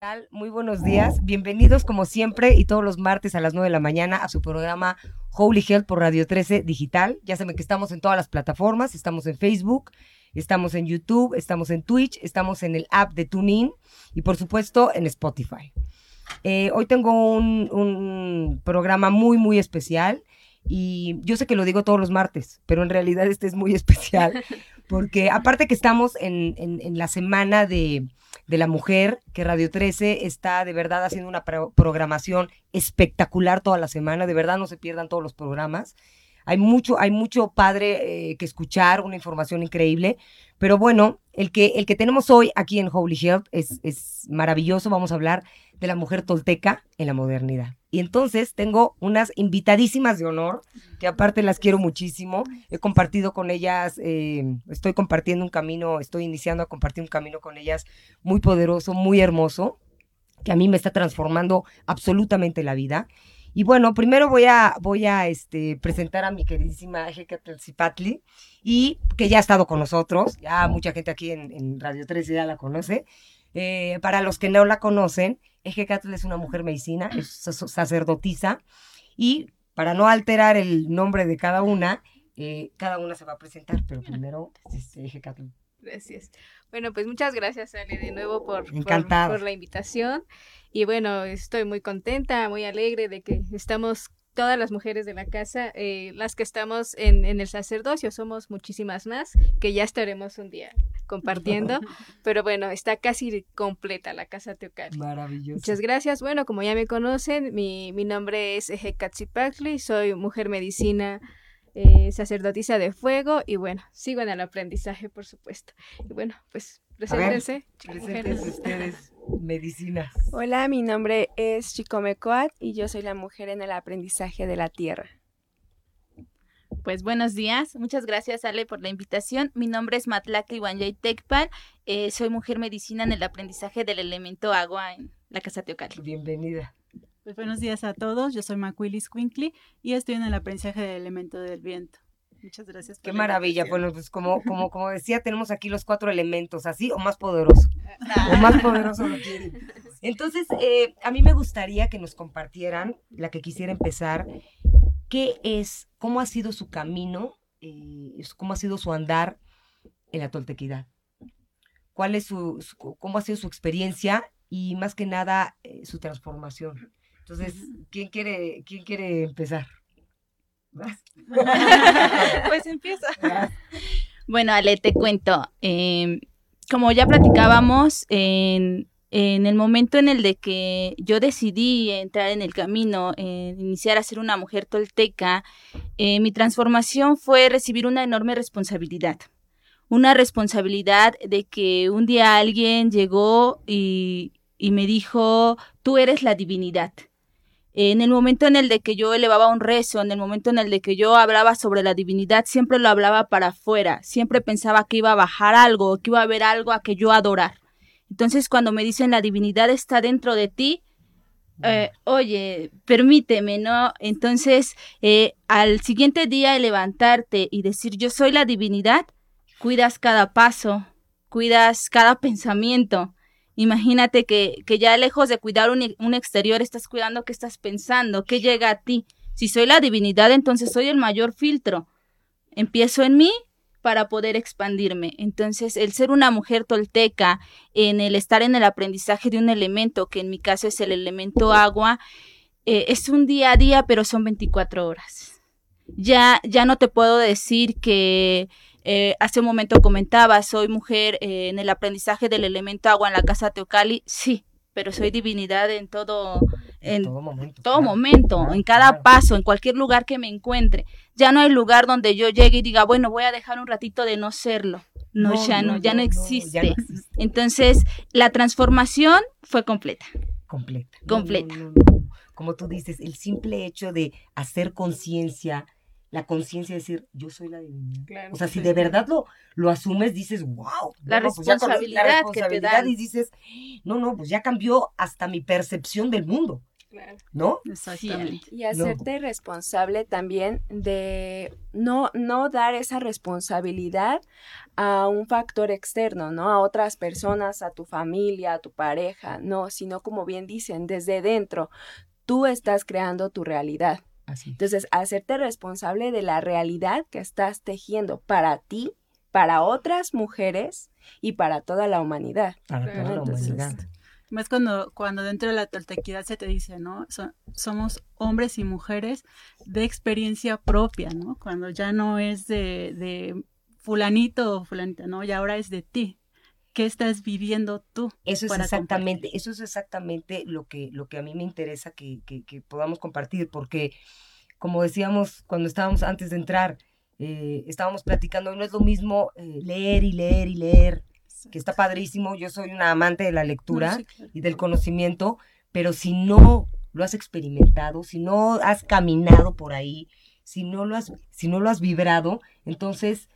tal? Muy buenos días. Bienvenidos como siempre y todos los martes a las 9 de la mañana a su programa Holy Health por Radio 13 Digital. Ya saben que estamos en todas las plataformas, estamos en Facebook, estamos en YouTube, estamos en Twitch, estamos en el app de TuneIn y por supuesto en Spotify. Eh, hoy tengo un, un programa muy, muy especial y yo sé que lo digo todos los martes, pero en realidad este es muy especial porque aparte que estamos en, en- en la semana de, de la mujer, que Radio 13 está de verdad haciendo una pro- programación espectacular toda la semana, de verdad no se pierdan todos los programas. Hay mucho, hay mucho padre eh, que escuchar, una información increíble. Pero bueno, el que, el que tenemos hoy aquí en Holy Health es, es maravilloso. Vamos a hablar de la mujer tolteca en la modernidad. Y entonces tengo unas invitadísimas de honor, que aparte las quiero muchísimo. He compartido con ellas, eh, estoy compartiendo un camino, estoy iniciando a compartir un camino con ellas muy poderoso, muy hermoso, que a mí me está transformando absolutamente la vida. Y bueno, primero voy a, voy a este, presentar a mi queridísima Ejecatelcipatli, y que ya ha estado con nosotros, ya mucha gente aquí en, en Radio 13 ya la conoce. Eh, para los que no la conocen, Ejecatl es una mujer medicina, es sac- sacerdotisa, y para no alterar el nombre de cada una, eh, cada una se va a presentar, pero primero este, Ejecatl. Gracias. Bueno, pues muchas gracias, Ale, de nuevo por, por- por la invitación. Y bueno, estoy muy contenta, muy alegre de que estamos todas las mujeres de la casa, eh, las que estamos en, en el sacerdocio, somos muchísimas más, que ya estaremos un día compartiendo. Pero bueno, está casi completa la casa teocal. Maravilloso. Muchas gracias. Bueno, como ya me conocen, mi, mi nombre es Ejecatzipactli, soy mujer medicina, eh, sacerdotisa de fuego y bueno, sigo en el aprendizaje, por supuesto. Y bueno, pues preséntense. Presenten mujeres. ustedes medicinas. Hola, mi nombre es Chicome Coat y yo soy la mujer en el aprendizaje de la tierra. Pues buenos días, muchas gracias Ale por la invitación. Mi nombre es Matlacli Wanyay Tecpan, eh, soy mujer medicina en el aprendizaje del elemento agua en la Casa Teocal. Bienvenida. Pues buenos días a todos, yo soy Macuilis Quinkly y estoy en el aprendizaje del elemento del viento. Muchas gracias. por Qué la maravilla. Bueno, pues como, como, como decía, tenemos aquí los cuatro elementos, así o más poderoso. O más poderoso lo quieren. Entonces, eh, a mí me gustaría que nos compartieran, la que quisiera empezar, qué es, cómo ha sido su camino, eh, cómo ha sido su andar en la toltequidad. ¿Cuál es su, su- cómo ha sido su experiencia y más que nada eh, su transformación? Entonces, ¿quién quiere, quién quiere empezar? Pues empieza. Bueno, Ale, te cuento. eh, como ya platicábamos, en, en el momento en el de que yo decidí entrar en el camino, iniciar a ser una mujer tolteca, eh, mi transformación fue recibir una enorme responsabilidad. Una responsabilidad de que un día alguien llegó y, y me dijo, tú eres la divinidad. En el momento en el de que yo elevaba un rezo, en el momento en el de que yo hablaba sobre la divinidad, siempre lo hablaba para afuera, siempre pensaba que iba a bajar algo, que iba a haber algo a que yo adorar. Entonces cuando me dicen la divinidad está dentro de ti, eh, oye, permíteme, ¿no? Entonces, eh, al siguiente día levantarte y decir yo soy la divinidad, cuidas cada paso, cuidas cada pensamiento. Imagínate que, que ya lejos de cuidar un, un exterior, estás cuidando qué estás pensando, qué llega a ti. Si soy la divinidad, entonces soy el mayor filtro. Empiezo en mí para poder expandirme. Entonces, el ser una mujer tolteca, en el estar en el aprendizaje de un elemento, que en mi caso es el elemento agua, eh, es un día a día, pero son 24 horas. Ya, ya no te puedo decir que eh, hace un momento comentaba, soy mujer eh, en el aprendizaje del elemento agua en la casa Teocali, sí, pero soy divinidad en todo, en todo momento. todo claro. momento, claro, en cada claro. paso, en cualquier lugar que me encuentre. Ya no hay lugar donde yo llegue y diga, bueno, voy a dejar un ratito de no serlo. No, ya no, ya no, existe. ya no existe. Entonces, la transformación fue completa. completa. Completa. Como tú dices, el simple hecho de hacer conciencia, la conciencia de decir, yo soy la divinidad. Claro. O sea, si de verdad lo, lo asumes, dices, wow. La responsabilidad que te dan. Y dices, no, no, pues ya cambió hasta mi percepción del mundo. Claro. ¿no? Exactamente. Y hacerte responsable también de no, no dar esa responsabilidad a un factor externo, ¿no? A otras personas, a tu familia, a tu pareja, no, sino como bien dicen, desde dentro, tú estás creando tu realidad. Así. Entonces, hacerte responsable de la realidad que estás tejiendo para ti, para otras mujeres y para toda la humanidad. Para Claro, toda la entonces, humanidad. Más cuando, cuando dentro de la toltequidad se te dice, ¿no? So- somos hombres y mujeres de experiencia propia, ¿no? Cuando ya no es de, de fulanito o fulanita, ¿no? Y ahora es de ti. ¿Qué estás viviendo tú? Eso es exactamente, compartir? eso es exactamente lo que, lo que a mí me interesa que, que- que podamos compartir, porque como decíamos cuando estábamos antes de entrar, eh, estábamos platicando, no es lo mismo eh, leer y leer y leer, que está padrísimo, yo soy una amante de la lectura No, sí, claro. y del conocimiento, pero si no lo has experimentado, si no has caminado por ahí, si no lo has, si no lo has vibrado, entonces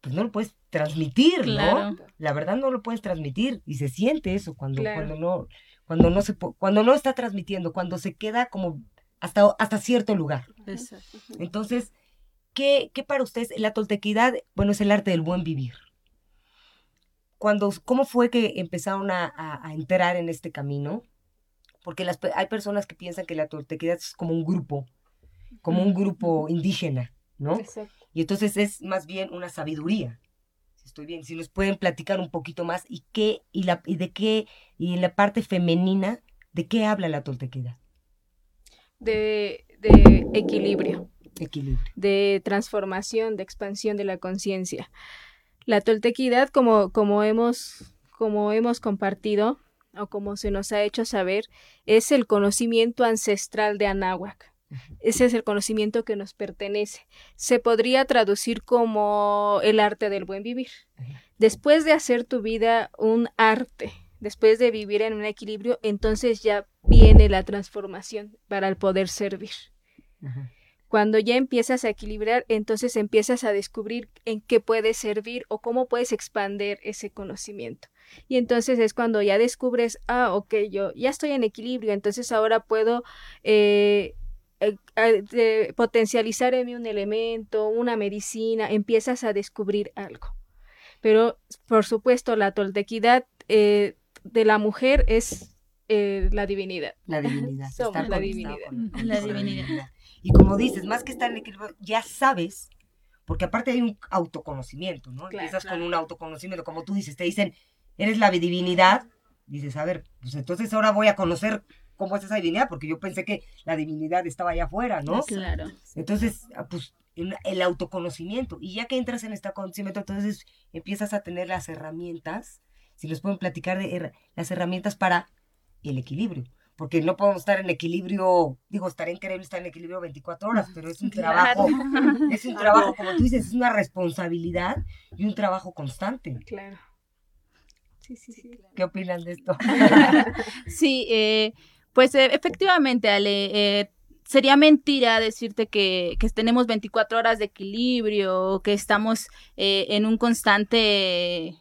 pues no lo puedes transmitir, Claro. ¿no? La verdad no lo puedes transmitir y se siente eso cuando, Claro. cuando no, cuando no se cuando no está transmitiendo, cuando se queda como hasta, hasta cierto lugar. Exacto. Entonces, ¿qué, qué para ustedes la toltequidad? Bueno, es el arte del buen vivir. Cuando, ¿Cómo fue que empezaron a, a- a entrar en este camino? Porque las, hay personas que piensan que la toltequidad es como un grupo, como un grupo indígena, ¿no? Exacto. Y entonces es más bien una sabiduría. Estoy bien, si nos pueden platicar un poquito más y qué y la y de qué y en la parte femenina de qué habla la toltequidad. De, de equilibrio. Equilibrio. de transformación, de expansión de la conciencia. La toltequidad, como, como, hemos, como hemos compartido o como se nos ha hecho saber, es el conocimiento ancestral de Anáhuac. Ese es el conocimiento que nos pertenece. Se podría traducir como el arte del buen vivir. Después de hacer tu vida un arte, después de vivir en un equilibrio, entonces ya viene la transformación para el poder servir. Ajá. Cuando ya empiezas a equilibrar, entonces empiezas a descubrir en qué puedes servir o cómo puedes expander ese conocimiento. Y entonces es cuando ya descubres, ah, ok, yo ya estoy en equilibrio, entonces ahora puedo eh, eh, eh, de- potencializar en mí un elemento, una medicina, empiezas a descubrir algo. Pero, por supuesto, la toltequidad eh, de la mujer es eh, la divinidad. La divinidad. Somos estar la divinidad. con- con- La con divinidad. Y como dices, más que estar en equilibrio, ya sabes, porque aparte hay un autoconocimiento, ¿no? Claro, Empiezas con un autoconocimiento, como tú dices, te dicen, eres la divinidad, dices, a ver, pues entonces ahora voy a conocer cómo es esa divinidad, porque yo pensé que la divinidad estaba allá afuera, ¿no? Claro. Entonces, ah, pues el, autoconocimiento, y ya que entras en este conocimiento, entonces empiezas a tener las herramientas, si nos pueden platicar de her- las herramientas para el equilibrio, porque no podemos estar en equilibrio, digo, estaré increíble estar en equilibrio 24 horas, pero es un trabajo, es un trabajo, como tú dices, es una responsabilidad y un trabajo constante. Claro. Sí, sí, sí. ¿Qué opinan de esto? Sí, eh, pues eh, efectivamente, Ale, eh, sería mentira decirte que, que tenemos 24 horas de equilibrio, o que estamos eh, en un constante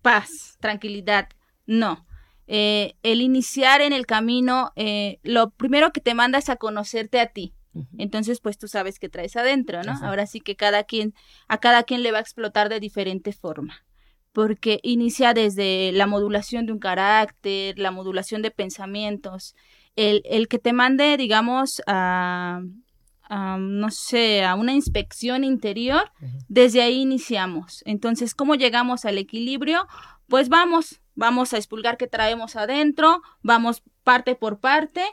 paz, tranquilidad. No. Eh, el iniciar en el camino, eh, lo primero que te manda es a conocerte a ti. Entonces, pues tú sabes qué traes adentro, ¿no? Exacto. Ahora sí que cada quien, a cada quien le va a explotar de diferente forma. Porque inicia desde la modulación de un carácter, la modulación de pensamientos, el, el que te mande, digamos, a, a, no sé, a una inspección interior, desde ahí iniciamos. Entonces, ¿cómo llegamos al equilibrio? Pues vamos, vamos a expulgar qué traemos adentro, vamos parte por parte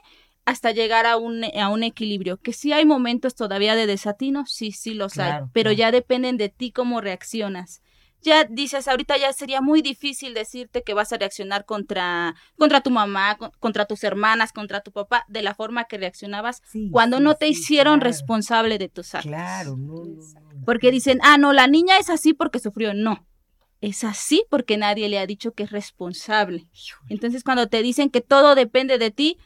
hasta llegar a un, a un equilibrio. Que sí hay momentos todavía de desatino, sí, sí los Claro, hay, pero claro. ya dependen de ti cómo reaccionas. Ya dices, ahorita ya sería muy difícil decirte que vas a reaccionar contra, contra tu mamá, con- contra tus hermanas, contra tu papá, de la forma que reaccionabas Sí, cuando sí, no te sí, hicieron claro. responsable de tus actos. Claro, no, no, no. Porque dicen, ah, no, la niña es así porque sufrió. No, es así porque nadie le ha dicho que es responsable. Entonces, cuando te dicen que todo depende de ti,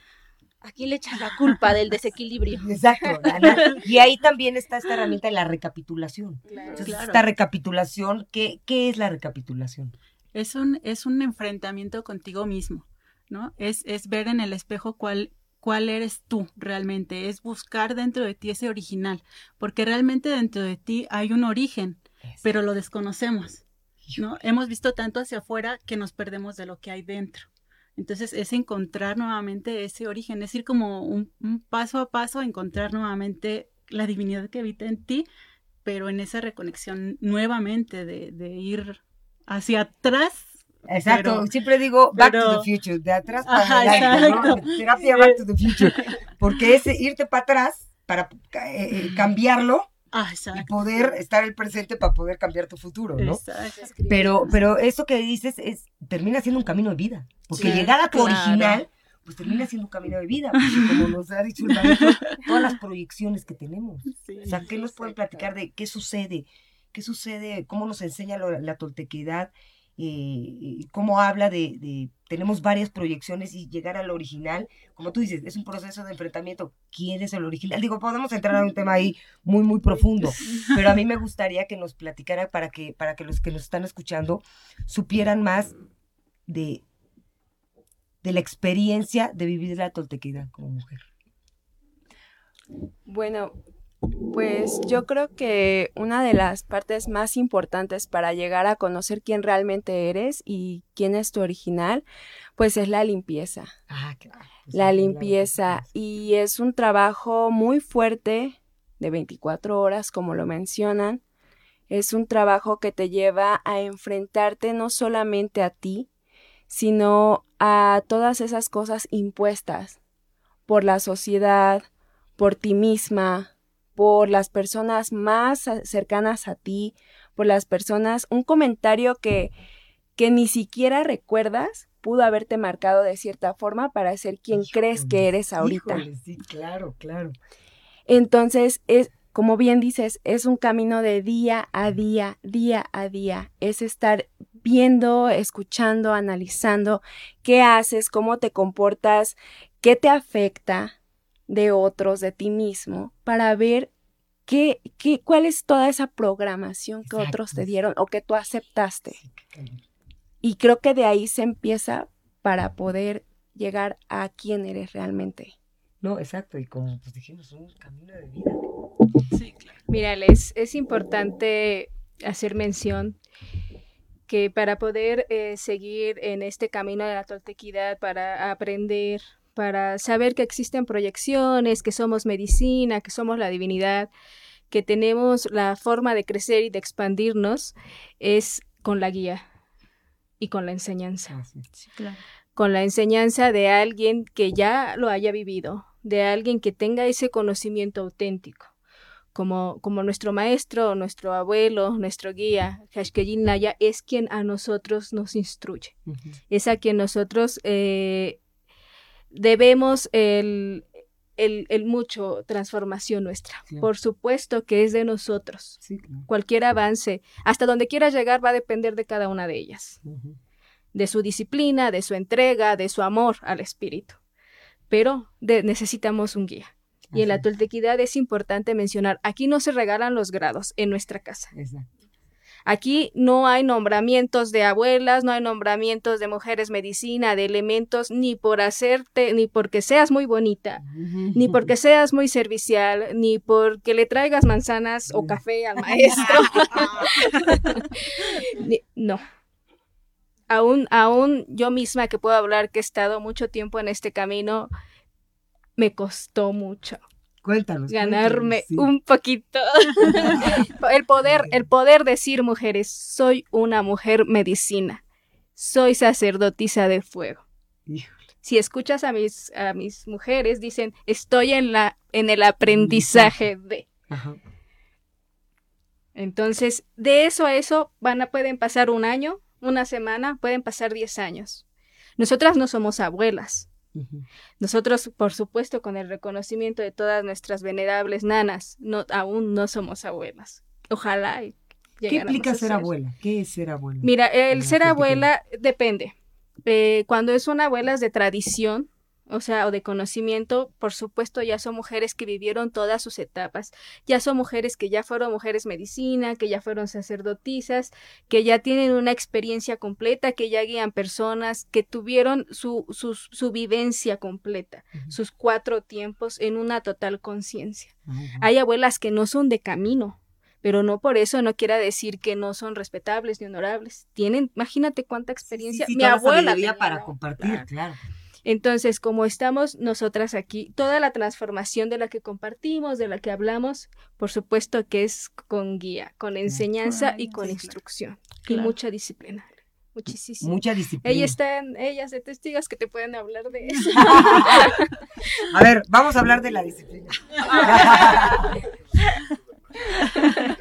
¿a quién le echas la culpa del desequilibrio? Exacto. Ana. Y ahí también está esta herramienta de la recapitulación. Claro. Entonces, Claro. esta recapitulación, ¿qué, ¿qué es la recapitulación? Es un, es un enfrentamiento contigo mismo. ¿no? Es, es ver en el espejo cuál, cuál eres tú realmente, es buscar dentro de ti ese original, porque realmente dentro de ti hay un origen, pero lo desconocemos, ¿no? Hemos visto tanto hacia afuera que nos perdemos de lo que hay dentro. Entonces es encontrar nuevamente ese origen, es ir como un, un paso a paso, encontrar nuevamente la divinidad que habita en ti, pero en esa reconexión nuevamente de, de ir hacia atrás Exacto, Pero- siempre digo back to the future, de atrás para Ajá, adelante, ¿no? exacto. Terapia back to the future. Porque es irte para atrás para eh, eh, cambiarlo Ah, y poder estar el presente para poder cambiar tu futuro, ¿no? Exacto. Pero, pero eso que dices es, termina siendo un camino de vida. Porque Sí, llegar a tu claro. original, pues termina siendo un camino de vida. Porque como nos ha dicho el maestro, todas las proyecciones que tenemos. Sí. O sea, ¿qué nos pueden platicar de qué sucede? ¿Qué sucede? ¿Cómo nos enseña lo- la toltequidad? Y ¿Cómo habla de, de- Tenemos varias proyecciones y llegar al original, como tú dices, es un proceso de enfrentamiento. ¿Quién es el original? Digo, podemos entrar a un tema ahí muy, muy profundo, pero a mí me gustaría que nos platicara para que, para que los que nos están escuchando supieran más de, de la experiencia de vivir la toltequidad como mujer. Bueno, pues yo creo que una de las partes más importantes para llegar a conocer quién realmente eres y quién es tu original, pues es la limpieza. Ah, claro. Pues La limpieza y es un trabajo muy fuerte de 24 horas, como lo mencionan. Es un trabajo que te lleva a enfrentarte no solamente a ti, sino a todas esas cosas impuestas por la sociedad, por ti misma, por las personas más cercanas a ti, por las personas, un comentario que, que ni siquiera recuerdas pudo haberte marcado de cierta forma para ser quien crees que eres ahorita. híjole, sí, claro, claro. Entonces, es, como bien dices, es un camino de día a día, día a día. Es estar viendo, escuchando, analizando qué haces, cómo te comportas, qué te afecta de otros, de ti mismo, para ver qué, qué, cuál es toda esa programación que Exacto. otros te dieron o que tú aceptaste. Y creo que de ahí se empieza para poder llegar a quién eres realmente. No, exacto, y como pues dijimos, un camino de vida. Sí, claro. Mira, es importante hacer mención que para poder eh, seguir en este camino de la toltequidad, para aprender, para saber que existen proyecciones, que somos medicina, que somos la divinidad, que tenemos la forma de crecer y de expandirnos, es con la guía y con la enseñanza Ah, sí. Sí, claro. con la enseñanza de alguien que ya lo haya vivido, de alguien que tenga ese conocimiento auténtico, como, como nuestro maestro, nuestro abuelo, nuestro guía, Hashkeyin Naya, es quien a nosotros nos instruye, es a quien nosotros eh, debemos el, el, el mucho transformación nuestra. Por supuesto que es de nosotros. Sí, claro. Cualquier avance, hasta donde quiera llegar, va a depender de cada una de ellas de su disciplina, de su entrega, de su amor al espíritu. Pero de- necesitamos un guía. Y en la toltequidad es importante mencionar, aquí no se regalan los grados en nuestra casa. Exacto. Aquí no hay nombramientos de abuelas, no hay nombramientos de mujeres medicina, de elementos, ni por hacerte, ni porque seas muy bonita, ni porque seas muy servicial, ni porque le traigas manzanas o café al maestro. No. Aún, aún yo misma que puedo hablar que he estado mucho tiempo en este camino, me costó mucho Cuéntanos. ganarme cuéntanos, sí. un poquito el poder, el poder decir mujeres, soy una mujer medicina, soy sacerdotisa de fuego. Si escuchas a mis, a mis mujeres, dicen, estoy en la, en el aprendizaje de. Ajá. Entonces, de eso a eso van a, pueden pasar un año, una semana, pueden pasar diez años. Nosotras no somos abuelas. Nosotros, por supuesto, con el reconocimiento de todas nuestras venerables nanas, no, aún no somos abuelas. Ojalá. ¿Qué implica ser abuela? ¿Qué es ser abuela? Mira, el ser abuela depende. Eh, cuando es una abuela es de tradición, o sea, o de conocimiento, por supuesto, ya son mujeres que vivieron todas sus etapas, ya son mujeres que ya fueron mujeres medicina, que ya fueron sacerdotisas, que ya tienen una experiencia completa, que ya guían personas, que tuvieron su, su, su vivencia completa, sus cuatro tiempos en una total conciencia. Hay abuelas que no son de camino, pero no por eso no quiera decir que no son respetables ni honorables. Tienen, imagínate cuánta experiencia. Mi abuela. para compartir, claro. Entonces, como estamos nosotras aquí, toda la transformación de la que compartimos, de la que hablamos, por supuesto que es con guía, con enseñanza y con instrucción y mucha disciplina. Muchísimo. Mucha disciplina. Ellas están, ellas de testigos que te pueden hablar de eso. A ver, vamos a hablar de la disciplina.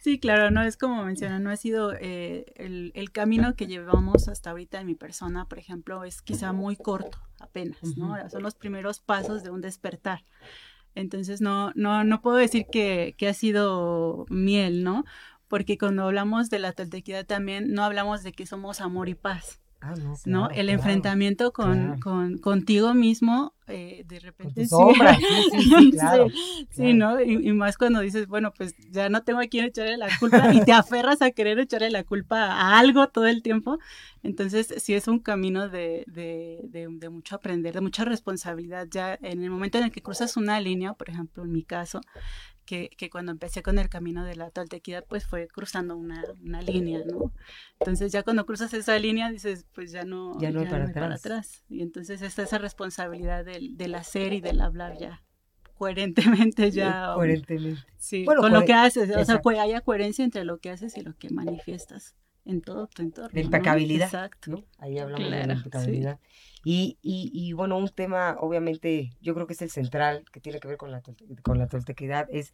Sí, claro, no es como menciona, no ha sido eh, el, camino que llevamos hasta ahorita en mi persona, por ejemplo, es quizá muy corto, apenas, ¿no? Son los primeros pasos de un despertar. Entonces no, no, no puedo decir que, que ha sido miel, ¿no? Porque cuando hablamos de la toltequidad también no hablamos de que somos amor y paz. Ah, no, El enfrentamiento con, con, contigo mismo, eh, de repente sí. sí, ¿no? Y, más cuando dices, bueno, pues ya no tengo a quién echarle la culpa y te aferras a querer echarle la culpa a algo todo el tiempo. Entonces, sí es un camino de, de, de, de mucho aprender, de mucha responsabilidad. Ya en el momento en el que cruzas una línea, por ejemplo, en mi caso, que, que, cuando empecé con el camino de la toltequidad, pues fue cruzando una, una, línea, ¿no? Entonces ya cuando cruzas esa línea dices, pues ya no, ya no, para, atrás. Y entonces está esa responsabilidad del, del hacer y del hablar ya coherentemente ya. Coherentemente. Sí, con lo que haces, o sea, que haya coherencia entre lo que haces y lo que manifiestas en todo tu entorno. De impecabilidad. Exacto. Ahí hablamos de la impecabilidad. Y, y, y, bueno, un tema, obviamente, yo creo que es el central, que tiene que ver con la, con la toltequidad, es,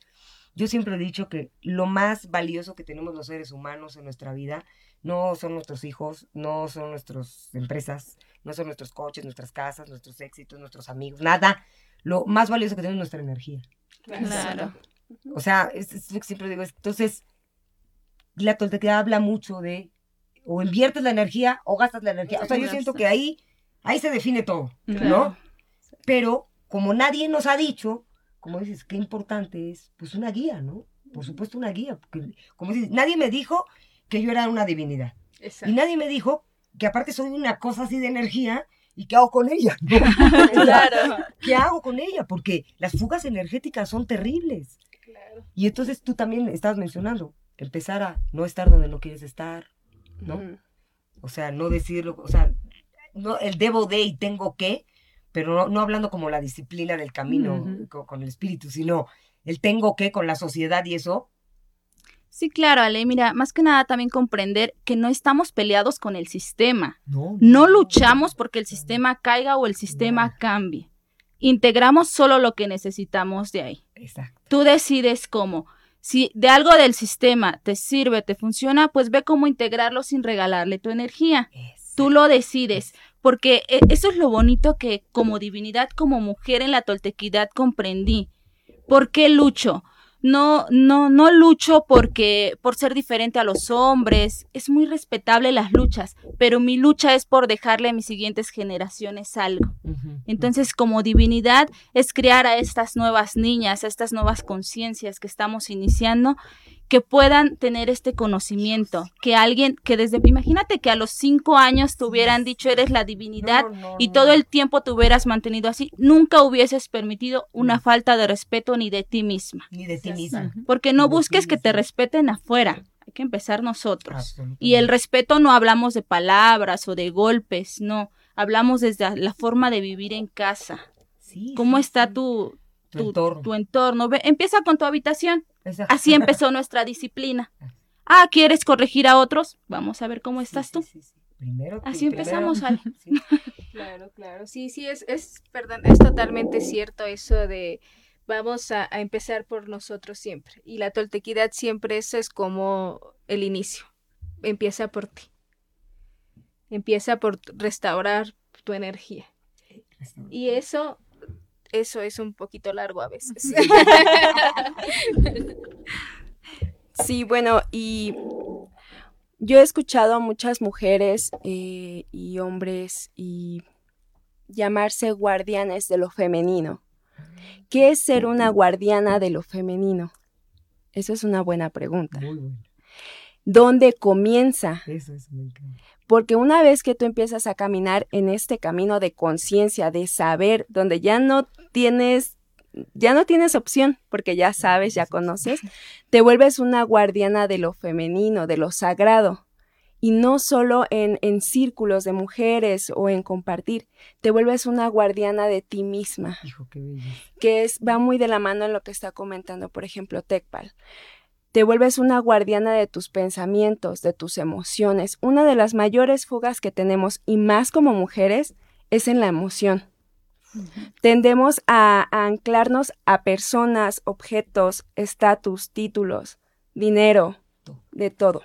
yo siempre he dicho que lo más valioso que tenemos los seres humanos en nuestra vida no son nuestros hijos, no son nuestras empresas, no son nuestros coches, nuestras casas, nuestros éxitos, nuestros amigos, nada. Lo más valioso que tenemos es nuestra energía. Claro. O sea, es, lo que siempre digo. Entonces, la toltequidad habla mucho de o inviertes la energía o gastas la energía. O sea, yo siento que ahí Ahí se define todo, ¿no? Pero como nadie nos ha dicho, como dices, qué importante es, pues una guía, ¿no? Por supuesto una guía. Porque, como dices, nadie me dijo que yo era una divinidad. Y nadie me dijo que aparte soy una cosa así de energía y qué hago con ella. claro. ¿Qué hago con ella? Porque las fugas energéticas son terribles. Claro. Y entonces tú también estabas mencionando, empezar a no estar donde no quieres estar, ¿no? O sea, no decirlo, o sea, no, el debo de y tengo que, pero no, hablando como la disciplina del camino con, el espíritu, sino el tengo que con la sociedad y eso. Sí, claro, Ale, mira, más que nada también comprender que no estamos peleados con el sistema. No, luchamos porque el sistema caiga o el sistema cambie. Integramos solo lo que necesitamos de ahí. Exacto. Tú decides cómo. Si de algo del sistema te sirve, te funciona, pues ve cómo integrarlo sin regalarle tu energía. Tú lo decides, porque e, eso es lo bonito que como divinidad, como mujer en la toltequidad comprendí. ¿Por qué lucho? No, no, no lucho porque, por ser diferente a los hombres, es muy respetable las luchas, pero mi lucha es por dejarle a mis siguientes generaciones algo. Entonces, como divinidad, es crear a estas nuevas niñas, a estas nuevas conciencias que estamos iniciando que puedan tener este conocimiento, que alguien, que desde, imagínate que a los cinco años te hubieran dicho eres la divinidad y todo el tiempo te hubieras mantenido así, nunca hubieses permitido una falta de respeto ni de ti misma. Ni de ti misma. Porque no busques que te respeten afuera, hay que empezar nosotros. Y el respeto no hablamos de palabras o de golpes, no, hablamos desde la forma de vivir en casa. ¿Cómo está tu, tu, entorno. empieza con tu habitación. Así empezó nuestra disciplina. Ah, ¿quieres corregir a otros? Vamos a ver cómo estás tú. Primero Así empezamos. Claro, claro. Sí, sí, es, es, perdón, es totalmente cierto eso de vamos a, empezar por nosotros siempre. Y la toltequidad siempre eso es como el inicio. Empieza por ti. Empieza por restaurar tu energía. Y eso eso es un poquito largo a veces. Sí, bueno, y yo he escuchado a muchas mujeres eh, y hombres y llamarse guardianes de lo femenino. ¿Qué es ser una guardiana de lo femenino? Esa es una buena pregunta. Muy bueno. ¿Dónde comienza? Eso es muy claro. Porque una vez que tú empiezas a caminar en este camino de conciencia, de saber, donde ya no tienes, ya no tienes opción, porque ya sabes, ya conoces, te vuelves una guardiana de lo femenino, de lo sagrado. Y no solo en, en círculos de mujeres o en compartir, te vuelves una guardiana de ti misma, Hijo, qué bello. que es, va muy de la mano en lo que está comentando, por ejemplo, Tecpal te vuelves una guardiana de tus pensamientos, de tus emociones. Una de las mayores fugas que tenemos, y más como mujeres, es en la emoción. Tendemos a, a anclarnos a personas, objetos, estatus, títulos, dinero, de todo.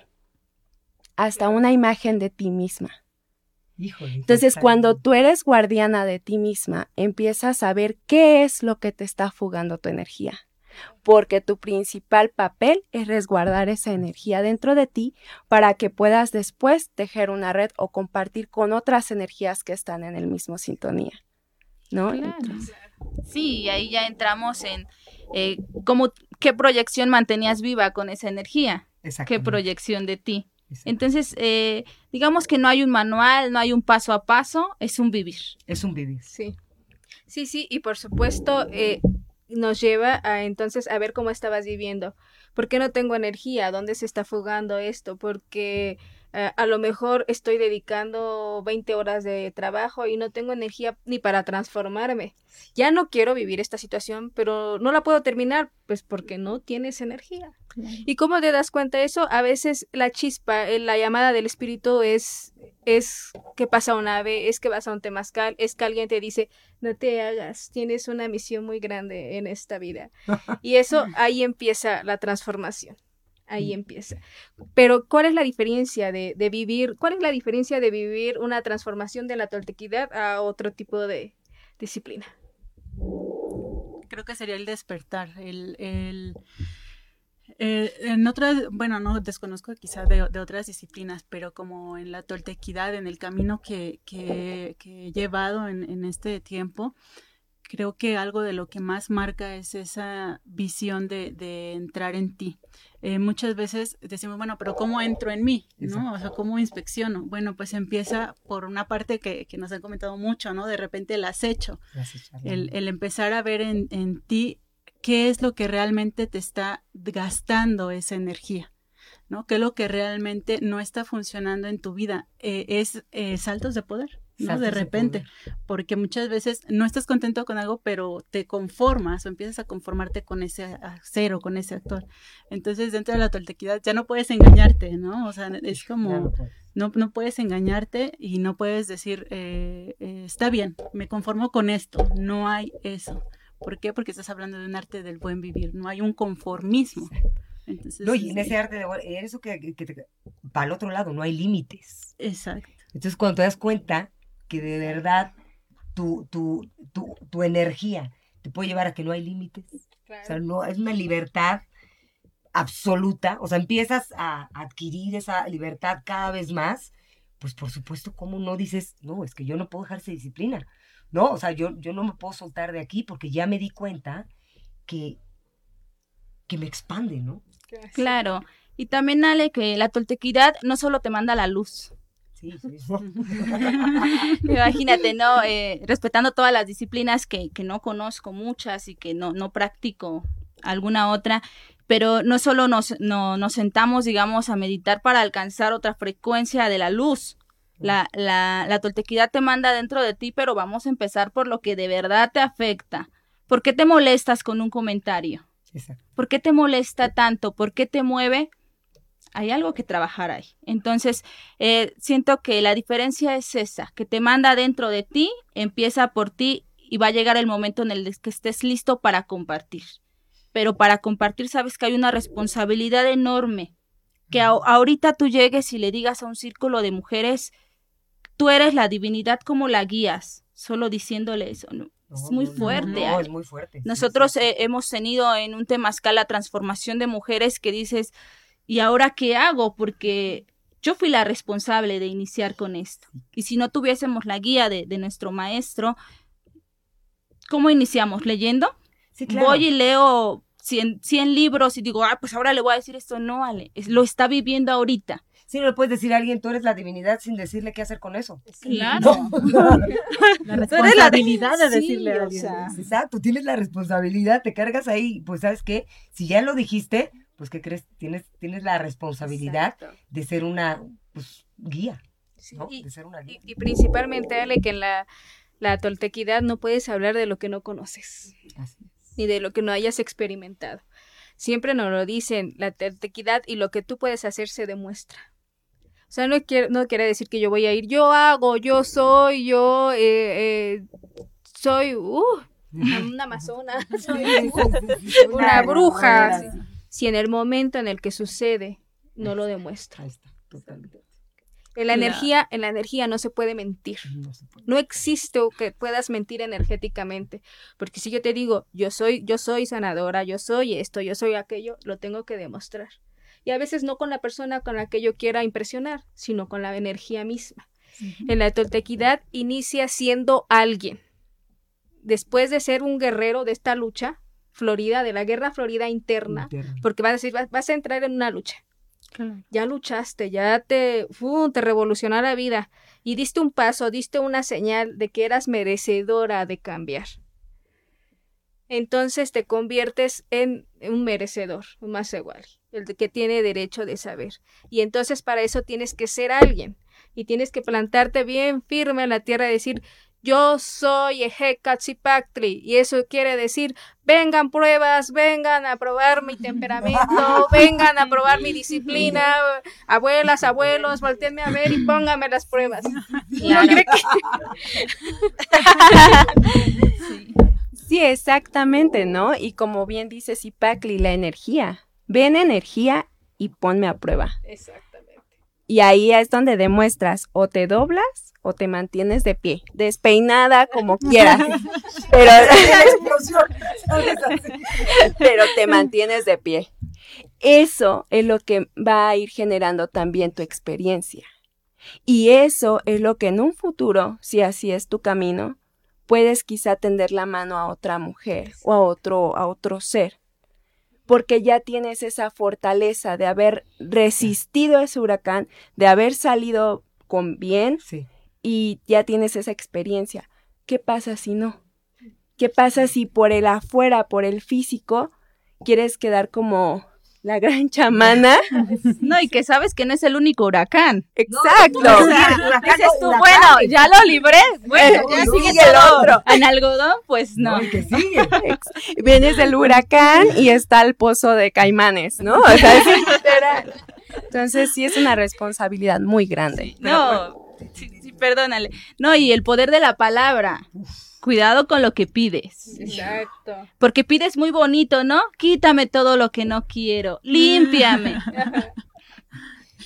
Hasta una imagen de ti misma. Entonces, cuando tú eres guardiana de ti misma, empiezas a ver qué es lo que te está fugando tu energía. Porque tu principal papel es resguardar esa energía dentro de ti para que puedas después tejer una red o compartir con otras energías que están en el mismo sintonía. ¿No? Claro. Entonces, Sí, ahí ya entramos en eh, cómo, qué proyección mantenías viva con esa energía, qué proyección de ti. Entonces, eh, digamos que no hay un manual, no hay un paso a paso, es un vivir. Es un vivir. Sí. Sí, sí, y por supuesto eh, nos lleva a entonces a ver cómo estabas viviendo. ¿Por qué no tengo energía? ¿Dónde se está fugando esto? Porque eh, a lo mejor estoy dedicando 20 horas de trabajo y no tengo energía ni para transformarme. Ya no quiero vivir esta situación, pero no la puedo terminar, pues porque no tienes energía. ¿Y cómo te das cuenta de eso? A veces la chispa, eh, la llamada del espíritu es, es que pasa un ave, es que vas a un temazcal, es que alguien te dice, no te hagas, tienes una misión muy grande en esta vida. Y eso, ahí empieza la transformación. Ahí empieza. Pero, ¿cuál es la diferencia de, de vivir? ¿Cuál es la diferencia de vivir una transformación de la toltequidad a otro tipo de disciplina? creo que sería el despertar, el, el eh, en otras, bueno, no desconozco quizá de, de, otras disciplinas, pero como en la toltequidad, en el camino que, que, que he llevado en, en, este tiempo, creo que algo de lo que más marca es esa visión de, de entrar en ti. Eh, muchas veces decimos, bueno, pero ¿cómo entro en mí? ¿no? O sea, ¿cómo inspecciono? Bueno, pues empieza por una parte que, que nos han comentado mucho, ¿no? De repente el acecho, el, el, empezar a ver en, en ti qué es lo que realmente te está gastando esa energía. ¿no? ¿Qué es lo que realmente no está funcionando en tu vida? Eh, es eh, saltos de poder, ¿no? Saltos de repente, de porque muchas veces no estás contento con algo, pero te conformas o empiezas a conformarte con ese cero, con ese actor. Entonces, dentro de la toltequidad ya no puedes engañarte, ¿no? O sea, es como, no, no puedes engañarte y no puedes decir, eh, está bien, me conformo con esto, no hay eso. ¿Por qué? Porque estás hablando de un arte del buen vivir, no hay un conformismo. Entonces, no, y en ese arte de eso que, que, que para el otro lado no hay límites. Exacto. Entonces cuando te das cuenta que de verdad tu, tu, tu, tu energía te puede llevar a que no hay límites, claro. o sea, no, es una libertad absoluta, o sea, empiezas a adquirir esa libertad cada vez más, pues por supuesto, ¿cómo no dices, no, es que yo no puedo dejar esa disciplina? No, o sea, yo, yo no me puedo soltar de aquí porque ya me di cuenta que, que me expande, ¿no? Claro. Y también, Ale, que la toltequidad no solo te manda la luz. Sí, sí. Imagínate, ¿no? Eh, respetando todas las disciplinas que, que, no conozco muchas y que no, no practico alguna otra, pero no solo nos, no, nos sentamos, digamos, a meditar para alcanzar otra frecuencia de la luz. La, la, la toltequidad te manda dentro de ti, pero vamos a empezar por lo que de verdad te afecta. ¿Por qué te molestas con un comentario? Exacto. ¿Por qué te molesta tanto? ¿Por qué te mueve? Hay algo que trabajar ahí. Entonces, eh, siento que la diferencia es esa, que te manda dentro de ti, empieza por ti y va a llegar el momento en el que estés listo para compartir. Pero para compartir sabes que hay una responsabilidad enorme. Que a ahorita tú llegues y le digas a un círculo de mujeres, tú eres la divinidad como la guías, solo diciéndole eso. ¿no? No, es muy fuerte. No, es muy fuerte. Nosotros sí, sí, eh, hemos tenido en un temazcal la transformación de mujeres que dices, ¿y ahora qué hago? Porque yo fui la responsable de iniciar con esto. Y si no tuviésemos la guía de, de nuestro maestro, ¿cómo iniciamos? ¿Leyendo? Sí, claro. Voy y leo 100, 100 libros y digo, ah, pues ahora le voy a decir esto. No, Ale, es- lo está viviendo ahorita. Sí, no le puedes decir a alguien, tú eres la divinidad sin decirle qué hacer con eso. Claro. La responsabilidad de Sí, decirle a o alguien. sea, Exacto, tienes la responsabilidad, te cargas ahí, pues sabes qué, si ya lo dijiste, pues qué crees, tienes, tienes la responsabilidad Exacto. de ser una pues, guía, ¿no? Y- de ser una guía. Y, y principalmente, Ale, que en la, la toltequidad no puedes hablar de lo que no conoces, Así es. ni de lo que no hayas experimentado. Siempre nos lo dicen, la toltequidad y lo que tú puedes hacer se demuestra. O sea, no quiere, no quiere decir que yo voy a ir, yo hago, yo soy, yo eh, eh, soy uh, una amazona, soy uh, una bruja. Si en el momento en el que sucede no lo demuestra. Ahí está, totalmente. En la energía, en la energía no se puede mentir. No existe que puedas mentir energéticamente, porque si yo te digo, yo soy, yo soy sanadora, yo soy esto, yo soy aquello, lo tengo que demostrar. Y a veces no con la persona con la que yo quiera impresionar, sino con la energía misma. En la toltequidad inicia siendo alguien. Después de ser un guerrero de esta lucha, Florida, de la guerra Florida interna, porque vas a decir, vas, vas a entrar en una lucha. Ya luchaste, ya te, fu, te revolucionó la vida y diste un paso, diste una señal de que eras merecedora de cambiar. Entonces te conviertes en un merecedor, un más igual, el que tiene derecho de saber. Y entonces para eso tienes que ser alguien y tienes que plantarte bien firme en la tierra y decir, yo soy Ejecatzipactli, y eso quiere decir, vengan pruebas, vengan a probar mi temperamento, vengan a probar mi disciplina, abuelas, abuelos, volteenme a ver y pónganme las pruebas. ¿No cree Sí, exactamente, ¿no? Y como bien dice Zipacli, la energía. Ven energía y ponme a prueba. Exactamente. Y ahí es donde demuestras o te doblas o te mantienes de pie, despeinada como quieras, pero, pero te mantienes de pie. Eso es lo que va a ir generando también tu experiencia. Y eso es lo que en un futuro, si así es tu camino, puedes quizá tender la mano a otra mujer o a otro, a otro ser. Porque ya tienes esa fortaleza de haber resistido ese huracán, de haber salido con bien Sí. y ya tienes esa experiencia. ¿Qué pasa si no? ¿Qué pasa si por el afuera, por el físico, quieres quedar como la gran chamana? No, y que sabes que no es el único huracán. Exacto. No, huracán, Dices tú, huracán. bueno, ya lo libré. Bueno, ya sigue sigue el otro. En algodón, pues no. No, el que sigue. Vienes del huracán y está el pozo de caimanes, ¿no? O sea, es literal. Entonces sí es una responsabilidad muy grande. No, sí, sí, perdónale. No, y el poder de la palabra. Cuidado con lo que pides. Exacto. Porque pides muy bonito, ¿no? Quítame todo lo que no quiero. Límpiame.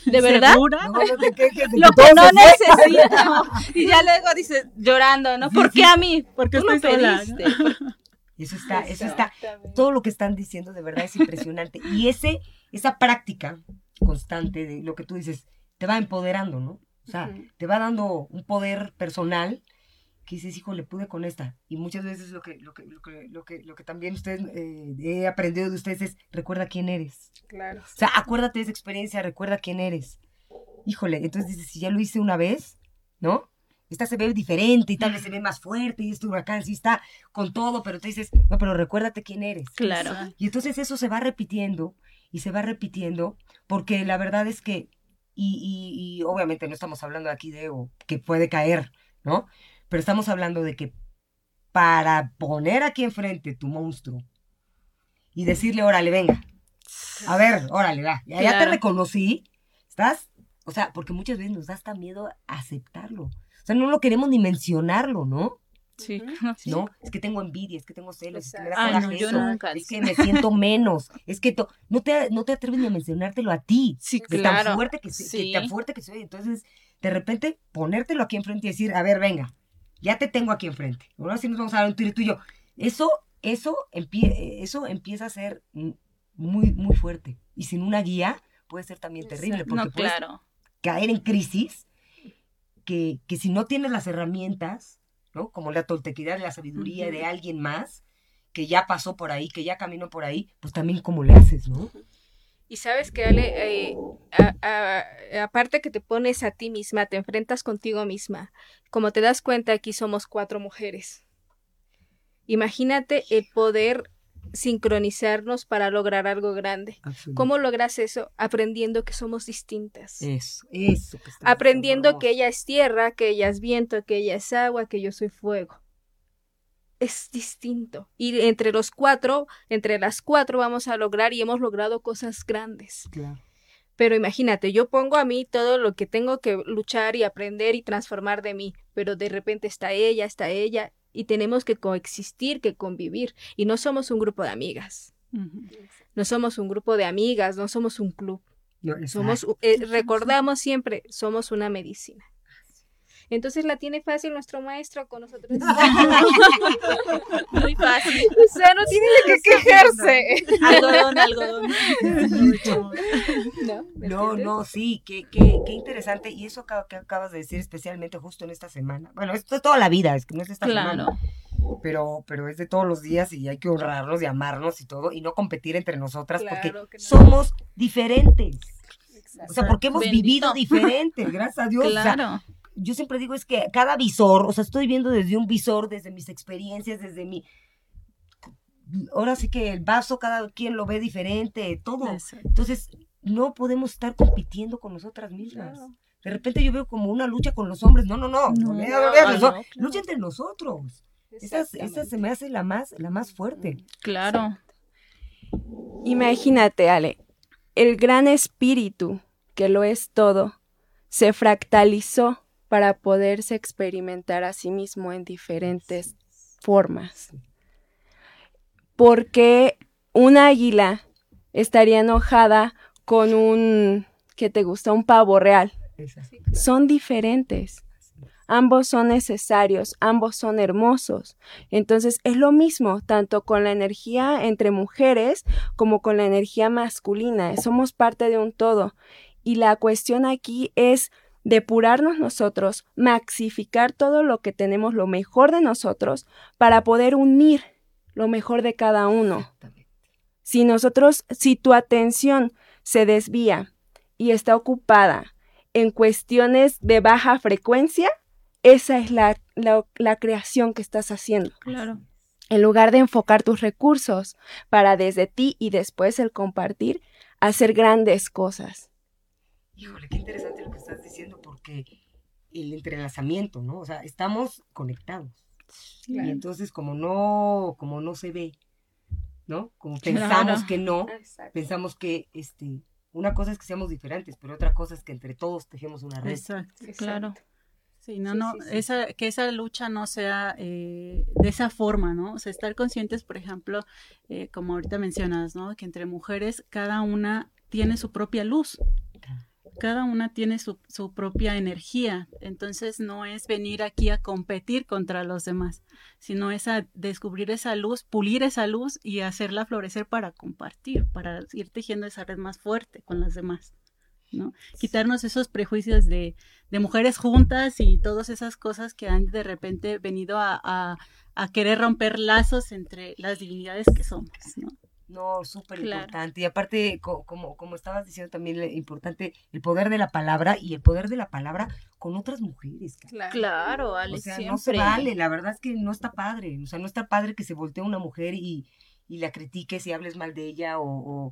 ¿De verdad? ¿Segura? No, no te quejes de Lo que no necesito. Y ya luego dices, llorando, ¿no? ¿Por qué a mí? Porque estoy sola, pediste. Eso está, eso está, todo lo que están diciendo de verdad es impresionante. Y ese, esa práctica constante de lo que tú dices, te va empoderando, ¿no? O sea, te va dando un poder personal que dices, hijo, le pude con esta. Y muchas veces lo que, lo que, lo que, lo que, lo que también ustedes, eh, he aprendido de ustedes es, recuerda quién eres. Claro. O sea, acuérdate de esa experiencia, recuerda quién eres. Híjole, entonces dices, si ya lo hice una vez, ¿no? Esta se ve diferente y tal vez se ve más fuerte y este huracán sí está con todo, pero tú dices, no, pero recuérdate quién eres. Claro. Y entonces eso se va repitiendo y se va repitiendo porque la verdad es que, y, y- y obviamente no estamos hablando aquí de ego, que puede caer, ¿no? Pero estamos hablando de que para poner aquí enfrente tu monstruo y decirle, órale, venga, a ver, órale, va, ya, ya te reconocí, estás, o sea, porque muchas veces nos da hasta miedo aceptarlo. O sea, no lo queremos ni mencionarlo, ¿no? Sí. No, es que tengo envidia, es que tengo celos, es que me da Ay, no, yo eso, nunca, es que me siento menos, es que no te no te atreves ni a mencionártelo a ti, Sí, de claro. tan fuerte que, se- que Sí. tan fuerte que soy, entonces de repente ponértelo aquí enfrente y decir, a ver, venga, ya te tengo aquí enfrente, ahora sí nos vamos a dar un tiro tú y yo, eso eso empie- eso empieza a ser muy muy fuerte y sin una guía puede ser también terrible porque No, puedes claro. caer en crisis, que, que si no tienes las herramientas, ¿no? Como la toltequidad, la sabiduría de alguien más, que ya pasó por ahí, que ya caminó por ahí, pues también cómo le haces, ¿no? Y sabes que, Ale, eh, aparte que te pones a ti misma, te enfrentas contigo misma. Como te das cuenta, aquí somos cuatro mujeres. Imagínate el poder sincronizarnos para lograr algo grande. ¿Cómo logras eso? Aprendiendo que somos distintas. Eso, eso. Aprendiendo que ella es tierra, que ella es viento, que ella es agua, que yo soy fuego. Es distinto. Y entre los cuatro, entre las cuatro vamos a lograr y hemos logrado cosas grandes. Claro. Pero imagínate, yo pongo a mí todo lo que tengo que luchar y aprender y transformar de mí, pero de repente está ella, está ella, y tenemos que coexistir, que convivir. Y no somos un grupo de amigas. No somos un grupo de amigas, no somos un club. somos, eh, recordamos siempre, somos una medicina. Entonces la tiene fácil nuestro maestro con nosotros. Muy fácil. O sea, no tiene que quejarse. algodón, algodón. no, no, sí, qué, qué, qué interesante. Y eso que acabas de decir, especialmente justo en esta semana. Bueno, esto es toda la vida, es que no es esta semana. Pero, pero es de todos los días y hay que honrarnos y amarnos y todo, y no competir entre nosotras porque somos diferentes. O sea, porque hemos vivido diferentes, gracias a Dios. Claro yo siempre digo es que cada visor, o sea, estoy viendo desde un visor, desde mis experiencias, desde mi... Ahora sí que el vaso cada quien lo ve diferente, todo. Entonces, no podemos estar compitiendo con nosotras mismas. De repente yo veo como una lucha con los hombres. No, no, no. no, Lucha entre nosotros. Esa, esa, se me hace la más, la más fuerte. Claro. Imagínate, Ale, el gran espíritu, que lo es todo, se fractalizó para poderse experimentar a sí mismo en diferentes formas. Porque una águila estaría enojada con un, ¿qué te gusta? Un pavo real. Son diferentes. Ambos son necesarios, ambos son hermosos. Entonces es lo mismo, tanto con la energía entre mujeres como con la energía masculina. Somos parte de un todo. Y la cuestión aquí es depurarnos nosotros, maxificar todo lo que tenemos, lo mejor de nosotros, para poder unir lo mejor de cada uno. Si nosotros, si tu atención se desvía y está ocupada en cuestiones de baja frecuencia, esa es la, la, creación que estás haciendo. Claro. En lugar de enfocar tus recursos para desde ti y después el compartir, hacer grandes cosas. Híjole, qué interesante lo que estás diciendo, porque el entrelazamiento, ¿no? O sea, estamos conectados. Y entonces, como no, como no se ve, ¿no? Como pensamos que no, pensamos que este, una cosa es que seamos diferentes, pero otra cosa es que entre todos tejemos una red. Exacto, claro. Sí, no, no, Esa, que esa lucha no sea eh, de esa forma, ¿no? O sea, estar conscientes, por ejemplo, eh, como ahorita mencionas, ¿no? Que entre mujeres cada una tiene su propia luz, cada una tiene su, propia energía, entonces no es venir aquí a competir contra los demás, sino es a descubrir esa luz, pulir esa luz y hacerla florecer para compartir, para ir tejiendo esa red más fuerte con las demás. ¿no? Quitarnos esos prejuicios de, de mujeres juntas y todas esas cosas que han de repente venido a, a, a querer romper lazos entre las divinidades que somos, ¿no? No, súper importante. Y aparte, como, como estabas diciendo también, importante el poder de la palabra y el poder de la palabra con otras mujeres. Claro, Ale, O sea, no se vale, la verdad es que no está padre. O sea, no está padre que se voltee una mujer y, y la critiques y hables mal de ella o,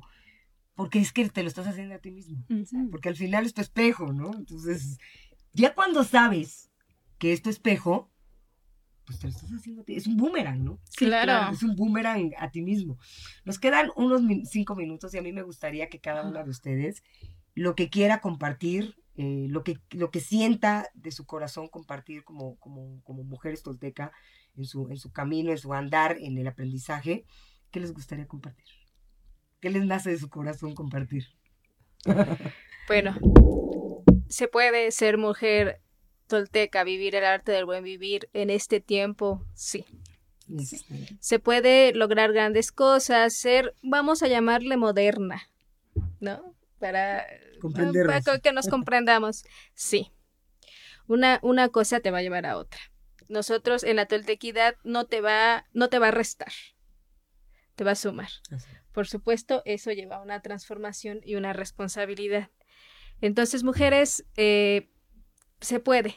porque es que te lo estás haciendo a ti mismo. Porque al final es tu espejo, ¿no? Entonces, ya cuando sabes que es tu espejo, pues te lo estás haciendo a ti. Es un boomerang, ¿no? Sí, claro. Es un boomerang a ti mismo. Nos quedan unos cinco minutos y a mí me gustaría que cada una de ustedes lo que quiera compartir, eh, lo, que, lo que sienta de su corazón compartir como, como, como mujeres tolteca en su, en su camino, en su andar, en el aprendizaje, ¿qué les gustaría compartir? ¿Qué les nace de su corazón compartir? bueno, se puede ser mujer tolteca, vivir el arte del buen vivir en este tiempo, sí. Se puede lograr grandes cosas, ser, vamos a llamarle moderna, ¿no? para, para que nos comprendamos. Sí. Una, una cosa te va a llevar a otra. Nosotros en la toltequidad no te va, no te va a restar, te va a sumar. Por supuesto, eso lleva a una transformación y una responsabilidad. Entonces, mujeres, eh, se puede,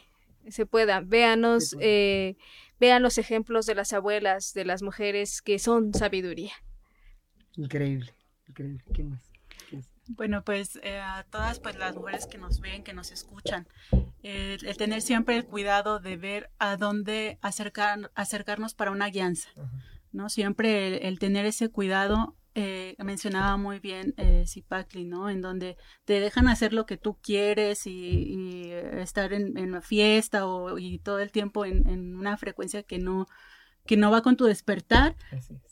se pueda. Véanos, eh, vean los ejemplos de las abuelas, de las mujeres que son sabiduría. Increíble, increíble. ¿Qué más? Bueno, pues eh, a todas pues las mujeres que nos ven, que nos escuchan, el tener siempre el cuidado de ver a dónde acercar, acercarnos para una guianza, ¿no? Siempre el, tener ese cuidado, eh, mencionaba muy bien eh, Zipacli, ¿no? En donde te dejan hacer lo que tú quieres y, estar en, en, una fiesta o, y todo el tiempo en, en una frecuencia que no, que no va con tu despertar,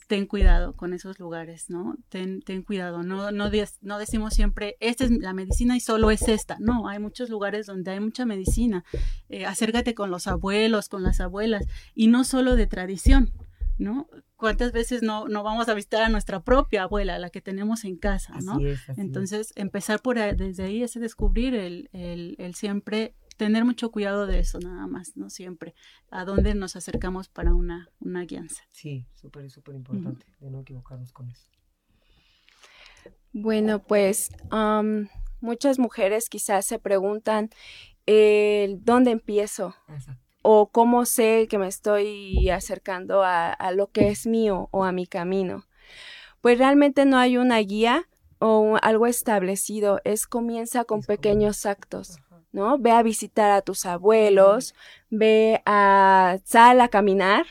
ten cuidado con esos lugares, ¿no? Ten, ten cuidado, no, no, no decimos siempre, esta es la medicina y solo es esta, no, hay muchos lugares donde hay mucha medicina, eh, acércate con los abuelos, con las abuelas, y no solo de tradición, ¿no? ¿Cuántas veces no, no vamos a visitar a nuestra propia abuela, la que tenemos en casa, ¿no? Entonces, empezar por desde ahí es descubrir el, el, el siempre tener mucho cuidado de eso nada más, ¿no? Siempre, a dónde nos acercamos para una, una guianza. Sí, súper, súper importante, de no equivocarnos con eso. Bueno, pues muchas mujeres quizás se preguntan, ¿dónde empiezo? O cómo sé que me estoy acercando a, lo que es mío o a mi camino. Pues realmente no hay una guía o algo establecido, es comienza con pequeños actos. ¿no? Ve a visitar a tus abuelos, ve a, sal a caminar,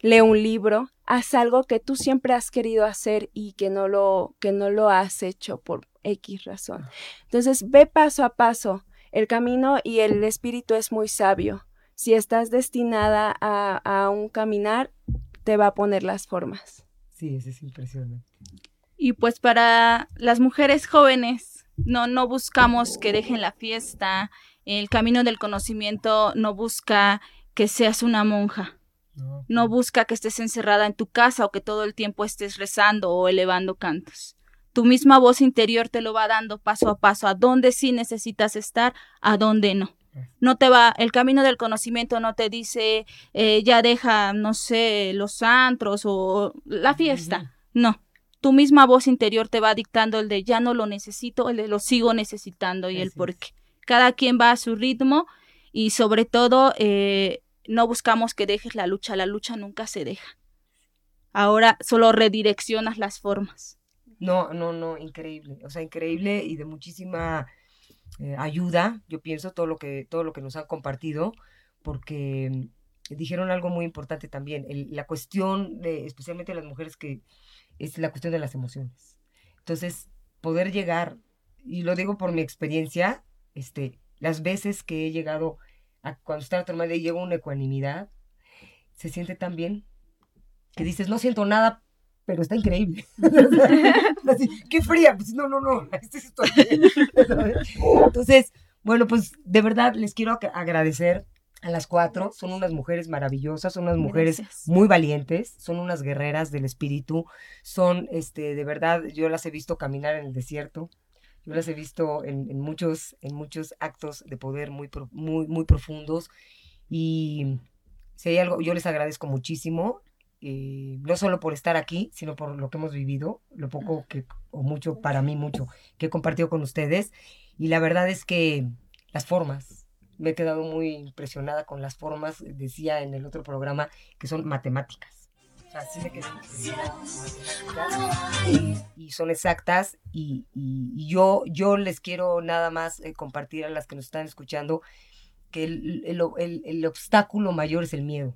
lee un libro, haz algo que tú siempre has querido hacer y que no lo, que no lo has hecho por X razón. Entonces, ve paso a paso. El camino y el espíritu es muy sabio. Si estás destinada a, a un caminar, te va a poner las formas. Sí, eso es impresionante. Y pues para las mujeres jóvenes no, no buscamos que dejen la fiesta. El camino del conocimiento no busca que seas una monja. No, busca que estés encerrada en tu casa o que todo el tiempo estés rezando o elevando cantos. Tu misma voz interior te lo va dando paso a paso a dónde sí necesitas estar, a dónde no. No te va, el camino del conocimiento no te dice eh, ya deja, no sé, los antros o la fiesta. No, tu misma voz interior te va dictando el de ya no lo necesito, el de lo sigo necesitando y el por qué. Cada quien va a su ritmo y sobre todo eh, no buscamos que dejes la lucha, la lucha nunca se deja. Ahora solo redireccionas las formas. No, no, no, increíble, o sea, increíble y de muchísima eh, ayuda, yo pienso, todo lo que, todo lo que nos han compartido, porque dijeron algo muy importante también, la cuestión especialmente las mujeres que es la cuestión de las emociones. Entonces, poder llegar, y lo digo por mi experiencia, este, las veces que he llegado a cuando está normal y llego a una ecuanimidad, se siente tan bien que dices, no siento nada, pero está increíble. qué fría, pues no, no, no, Entonces, bueno, pues de verdad les quiero agradecer a las cuatro. Son unas mujeres maravillosas, son unas mujeres muy valientes, son unas guerreras del espíritu, son, este, de verdad, yo las he visto caminar en el desierto, yo las he visto en, muchos, en muchos actos de poder muy, muy, muy profundos. Y si hay algo, yo les agradezco muchísimo, eh, no solo por estar aquí, sino por lo que hemos vivido, lo poco que, o mucho, para mí mucho, que he compartido con ustedes. Y la verdad es que las formas, me he quedado muy impresionada con las formas, decía en el otro programa, que son matemáticas. O sea, sí me quedé y son exactas y, yo, yo les quiero nada más eh, compartir a las que nos están escuchando que el, el, obstáculo mayor es el miedo.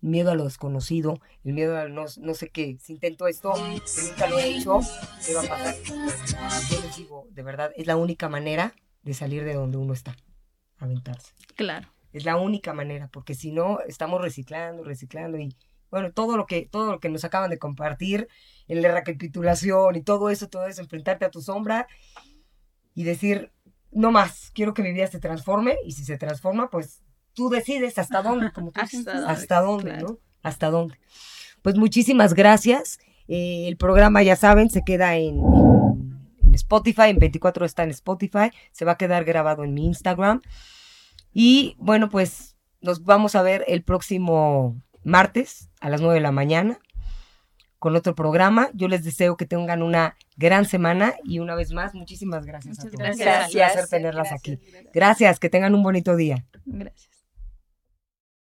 Miedo a lo desconocido, el miedo a no, no sé qué. Si intento esto, que nunca lo he hecho, ¿qué va a pasar? Yo les digo, de verdad, es la única manera de salir de donde uno está aventarse. Claro. Es la única manera, porque si no, estamos reciclando, reciclando y bueno, todo lo que, todo lo que nos acaban de compartir, en la recapitulación y todo eso, todo eso, enfrentarte a tu sombra y decir, no más, quiero que mi vida se transforme y si se transforma, pues tú decides hasta dónde, como tú hasta, dónde, ¿no? Hasta dónde. Pues muchísimas gracias. Eh, el programa, ya saben, se queda en Spotify, en 24 está en Spotify, se va a quedar grabado en mi Instagram. Y bueno, pues nos vamos a ver el próximo martes a las 9 de la mañana con otro programa. Yo les deseo que tengan una gran semana y una vez más, muchísimas gracias a todos. gracias. Un placer tenerlas aquí. Gracias, que tengan un bonito día. Gracias.